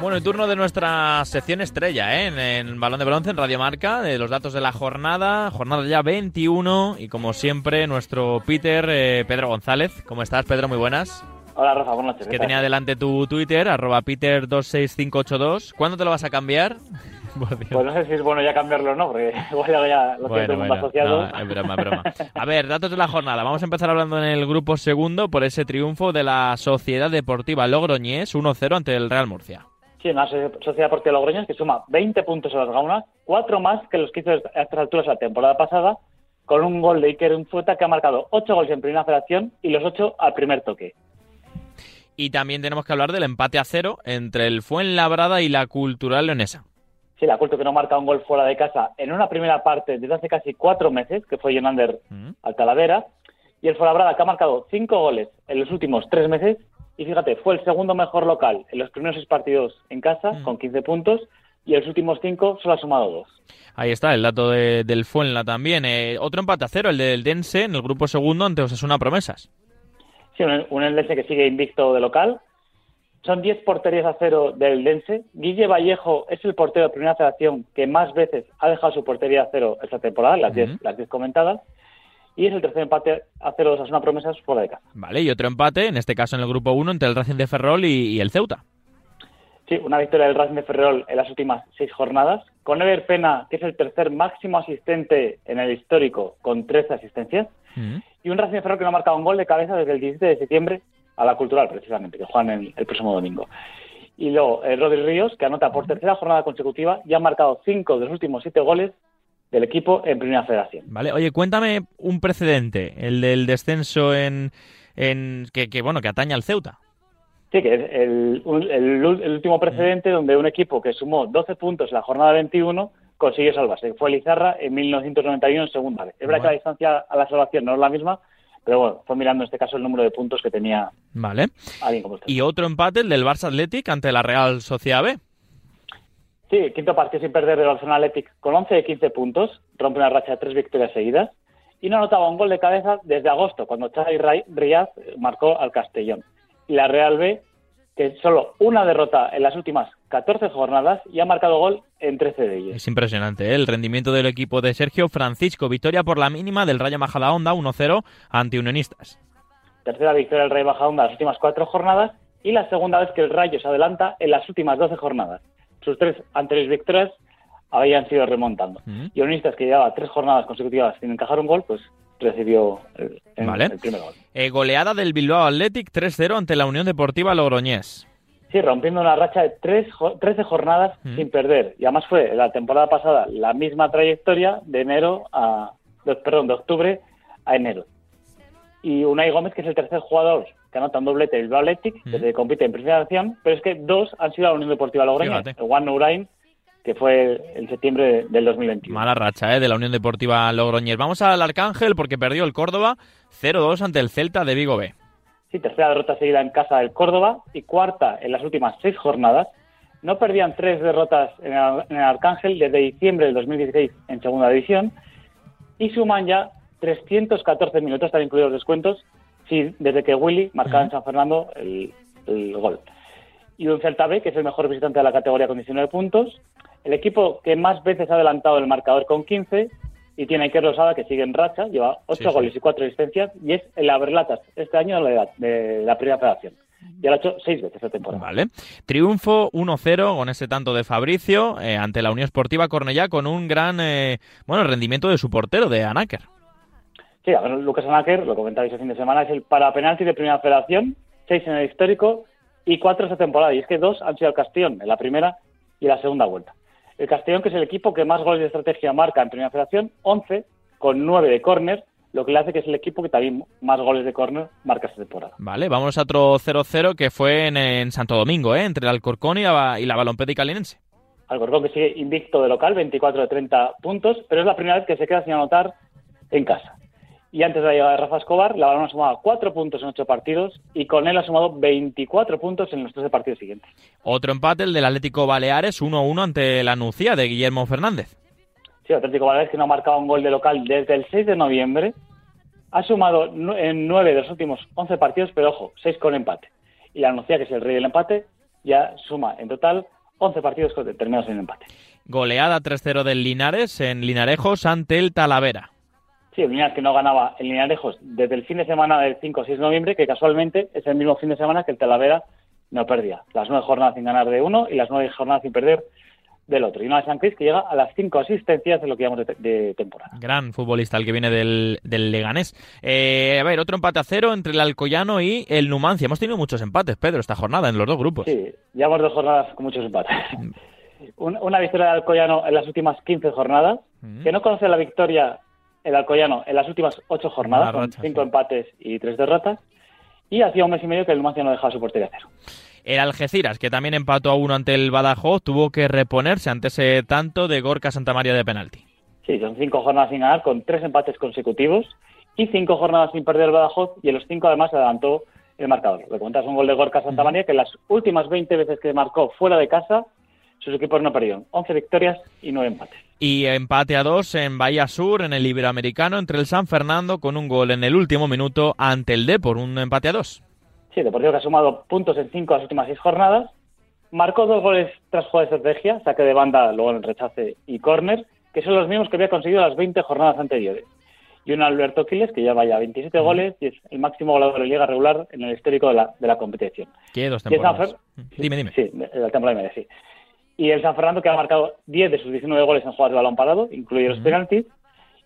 Bueno, el turno de nuestra sección estrella, ¿eh? en, en Balón de Bronce, en Radio Marca, de los datos de la jornada, jornada ya 21, y como siempre, nuestro Peter, eh, Pedro González. ¿Cómo estás, Pedro? Muy buenas. Hola, Rafa, buenas noches. Que tenía delante tu Twitter, arroba Peter26582. ¿Cuándo te lo vas a cambiar? Pues no sé si es bueno ya cambiarlo o no, porque igual ya lo bueno, bueno, asociado. No, es broma, es broma. A ver, datos de la jornada. Vamos a empezar hablando en el grupo segundo por ese triunfo de la Sociedad Deportiva Logroñés 1-0 ante el Real Murcia. Sí, una Sociedad Deportiva Logroñés que suma 20 puntos a las gaunas, cuatro más que los que hizo a estas alturas la temporada pasada, con un gol de Iker Unzueta que ha marcado 8 goles en primera federación y los 8 al primer toque. Y también tenemos que hablar del empate a cero entre el Fuenlabrada y la Cultural Leonesa. Sí, la Cultural que no marca un gol fuera de casa en una primera parte desde hace casi cuatro meses, que fue Jonander mm. al Talavera, y el Fuenlabrada que ha marcado cinco goles en los últimos tres meses, y fíjate, fue el segundo mejor local en los primeros seis partidos en casa, mm. con 15 puntos, y en los últimos cinco solo ha sumado dos. Ahí está, el dato del Fuenla también. Eh, otro empate a cero, el del Dense, en el grupo segundo ante Osasuna Promesas. Sí, un, un Eldense que sigue invicto de local. Son 10 porterías a cero del Eldense. Guille Vallejo es el portero de primera federación que más veces ha dejado su portería a cero esta temporada, las 10 las diez comentadas. Y es el tercer empate a cero de una promesas fuera de casa. Vale, y otro empate, en este caso en el grupo 1, entre el Racing de Ferrol y, el Ceuta. Sí, una victoria del Racing de Ferrol en las últimas seis jornadas, con Ever Pena, que es el tercer máximo asistente en el histórico, con 13 asistencias y un Racing de Ferrol que no ha marcado un gol de cabeza desde el 17 de septiembre a la Cultural, precisamente, que juegan el, el próximo domingo. Y luego el Rodri Ríos, que anota por tercera jornada consecutiva y ha marcado cinco de los últimos siete goles del equipo en Primera Federación. Vale, oye, cuéntame un precedente, el del descenso en, en que, que bueno que atañe al Ceuta. Sí, que es el, el, último precedente donde un equipo que sumó 12 puntos en la jornada 21 consiguió salvarse. Fue Lizarra en 1991 en segunda vez. Es verdad que la distancia a la salvación no es la misma, pero bueno, fue mirando en este caso el número de puntos que tenía vale. Y otro empate, el del Barça Athletic ante la Real Sociedad B. Sí, quinto partido sin perder del Barcelona Athletic con 11 de 15 puntos, rompe una racha de tres victorias seguidas y no anotaba un gol de cabeza desde agosto, cuando Xavi Ríaz marcó al Castellón. Y la Real B que solo una derrota en las últimas 14 jornadas y ha marcado gol en 13 de ellas. Es impresionante ¿eh? el rendimiento del equipo de Sergio Francisco. Victoria por la mínima del Rayo Majadahonda 1-0 ante Unionistas. Tercera victoria del Rayo Majadahonda en las últimas cuatro jornadas y la segunda vez que el Rayo se adelanta en las últimas 12 jornadas. Sus tres anteriores victorias habían sido remontando. Y Unionistas, que llevaba tres jornadas consecutivas sin encajar un gol, pues recibió el, primer gol. Eh, goleada del Bilbao Athletic 3-0 ante la Unión Deportiva Logroñés. Sí, rompiendo una racha de tres, 13 jornadas mm. sin perder. Y además fue la temporada pasada la misma trayectoria de enero a, perdón, de octubre a enero. Y Unai Gómez, que es el tercer jugador que anota un doblete del Bilbao Athletic, mm. que compite en primera acción, pero es que dos han sido a la Unión Deportiva Logroñés. El Juan Urain que fue en septiembre del 2021. Mala racha ¿eh? de la Unión Deportiva Logroñés. Vamos al Arcángel porque perdió el Córdoba 0-2 ante el Celta de Vigo B. Sí, tercera derrota seguida en casa del Córdoba y cuarta en las últimas seis jornadas. No perdían tres derrotas en el, Arcángel desde diciembre del 2016 en segunda división y suman ya 314 minutos, están incluidos los descuentos, sí, desde que Willy marcaba en San Fernando el, el gol. Y un Celta B, que es el mejor visitante de la categoría con 19 puntos, el equipo que más veces ha adelantado el marcador con 15 y tiene a Iker Rosada que sigue en racha, lleva 8 goles y 4 asistencias y es el Aberlatas este año de la, de la primera federación. Ya lo ha hecho seis veces esta temporada. Vale. Triunfo 1-0 con ese tanto de Fabricio eh, ante la Unión Esportiva Cornellá con un gran eh, bueno rendimiento de su portero, de Anáquer. Sí, a ver, Lucas Anáquer, lo comentáis el fin de semana, es el para penalti de primera federación, seis en el histórico y cuatro esta temporada. Y es que dos han sido al Castellón, en la primera y la segunda vuelta. El Castellón, que es el equipo que más goles de estrategia marca en Primera Federación, 11 con 9 de córner, lo que le hace que es el equipo que también más goles de córner marca esta temporada. Vale, vamos a otro 0-0 que fue en, Santo Domingo, ¿eh? entre el Alcorcón y la, y la Balompédica Linense. Alcorcón que sigue invicto de local, 24 de 30 puntos, pero es la primera vez que se queda sin anotar en casa. Y antes de la llegada de Rafa Escobar, la Balón ha sumado 4 puntos en 8 partidos y con él ha sumado 24 puntos en los 13 partidos siguientes. Otro empate, el del Atlético Baleares, 1-1 ante la Nucía de Guillermo Fernández. Sí, Atlético Baleares que no ha marcado un gol de local desde el 6 de noviembre Ha sumado en nueve de los últimos 11 partidos, pero ojo, seis con empate. Y la Nucía, que es el rey del empate, ya suma en total 11 partidos terminados en empate. Goleada 3-0 del Linares en Linarejos ante el Talavera. Sí, el Linares que no ganaba en Linarejos desde el fin de semana del 5 o 6 de noviembre, que casualmente es el mismo fin de semana que el Talavera no perdía. Las nueve jornadas sin ganar de uno y las nueve jornadas sin perder del otro. Y una de San Cris que llega a las cinco asistencias de lo que llamamos de, temporada. Gran futbolista el que viene del, Leganés. Eh, a ver, otro empate a cero entre el Alcoyano y el Numancia. Hemos tenido muchos empates, Pedro, esta jornada en los dos grupos. Sí, llevamos dos jornadas con muchos empates. Mm. una victoria del Alcoyano en las últimas 15 jornadas, mm. que no conoce la victoria el Alcoyano en las últimas ocho jornadas, con cinco empates y tres derrotas. Y hacía un mes y medio que el Numancia no dejaba su portería a cero. El Algeciras, que también empató a uno ante el Badajoz, tuvo que reponerse ante ese tanto de Gorka Santamaría de penalti. Sí, son cinco jornadas sin ganar, con tres empates consecutivos y cinco jornadas sin perder el Badajoz, y en los cinco además adelantó el marcador. Le cuentas un gol de Gorka Santamaría, que las últimas 20 veces que marcó fuera de casa, sus equipos no perdieron. 11 victorias y 9 empates. Y empate a dos en Bahía Sur, en el Iberoamericano, entre el San Fernando, con un gol en el último minuto ante el Depor, un empate a dos. Sí, Deportivo que ha sumado puntos en cinco de las últimas seis jornadas. Marcó dos goles tras jugar de estrategia, saque de banda, luego en el rechace y córner, que son los mismos que había conseguido las 20 jornadas anteriores. Y un Alberto Quiles, que ya vaya 27 goles y es el máximo goleador de la liga regular en el histórico de la, de la competición. ¿Qué dos temporadas? Dime, dime. Sí, la temporada y sí. Y el San Fernando, que ha marcado 10 de sus 19 goles en jugadas de balón parado, incluye los penaltis,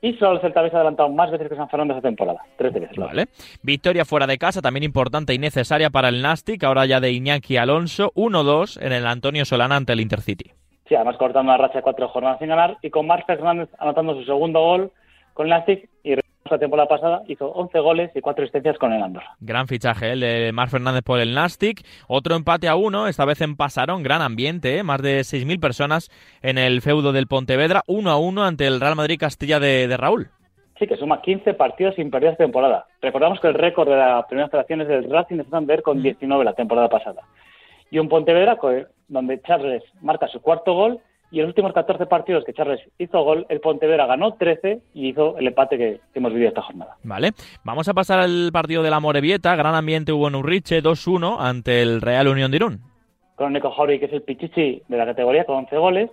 y solo el Celta ha adelantado más veces que San Fernando esta temporada, tres veces. Vale. Victoria fuera de casa, también importante y necesaria para el Nastic, ahora ya de Iñaki Alonso, 1-2 en el Antonio Solana ante el Intercity. Sí, además cortando una racha de cuatro jornadas sin ganar y con Marc Fernández anotando su segundo gol con el Nastic y la temporada pasada hizo 11 goles y 4 asistencias con el Andorra. Gran fichaje el de Marc Fernández por el Nastic. Otro empate a uno, esta vez en Pasarón, gran ambiente, ¿eh? más de 6.000 personas en el feudo del Pontevedra, 1 a 1 ante el Real Madrid Castilla de, Raúl. Sí, que suma 15 partidos sin perder esta temporada. Recordamos que el récord de la primera federación es del Racing de Santander con 19 la temporada pasada. Y un Pontevedra donde Charles marca su cuarto gol y en los últimos 14 partidos que Charles hizo gol, el Pontevedra ganó 13 y hizo el empate que hemos vivido esta jornada. Vale, vamos a pasar al partido de la Morevieta. Gran ambiente hubo en Urriche, 2-1 ante el Real Unión de Irún. Con Neko Jauregui, que es el pichichi de la categoría, con 11 goles.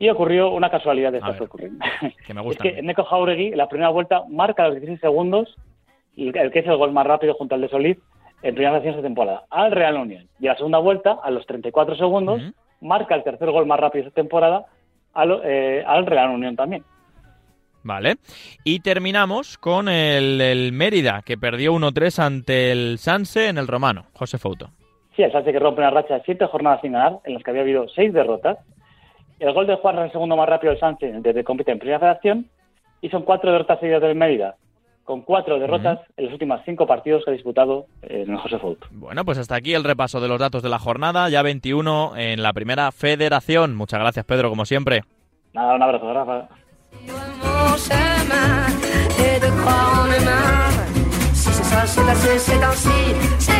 Y ocurrió una casualidad de estas ocurriendo. Que me gusta. es que Neko Jauregui, la primera vuelta, marca los 16 segundos, y el que es el gol más rápido junto al de Solís, en primera sección de temporada, al Real Unión. Y a la segunda vuelta, a los 34 segundos, marca el tercer gol más rápido de esta temporada al, eh, al Real Unión también. Vale. Y terminamos con el, Mérida, que perdió 1-3 ante el Sanse en el Romano. José Fouto. Sí, el Sanse que rompe una racha de siete jornadas sin ganar, en las que había habido seis derrotas. El gol de Juan es el segundo más rápido del Sanse desde que compite en Primera Federación. Y son cuatro derrotas seguidas del Mérida, con cuatro derrotas en los últimos cinco partidos que ha disputado eh, en el José Fout. Bueno, pues hasta aquí el repaso de los datos de la jornada, ya 21 en la primera federación. Muchas gracias, Pedro, como siempre. Nada, un abrazo, Rafa. Si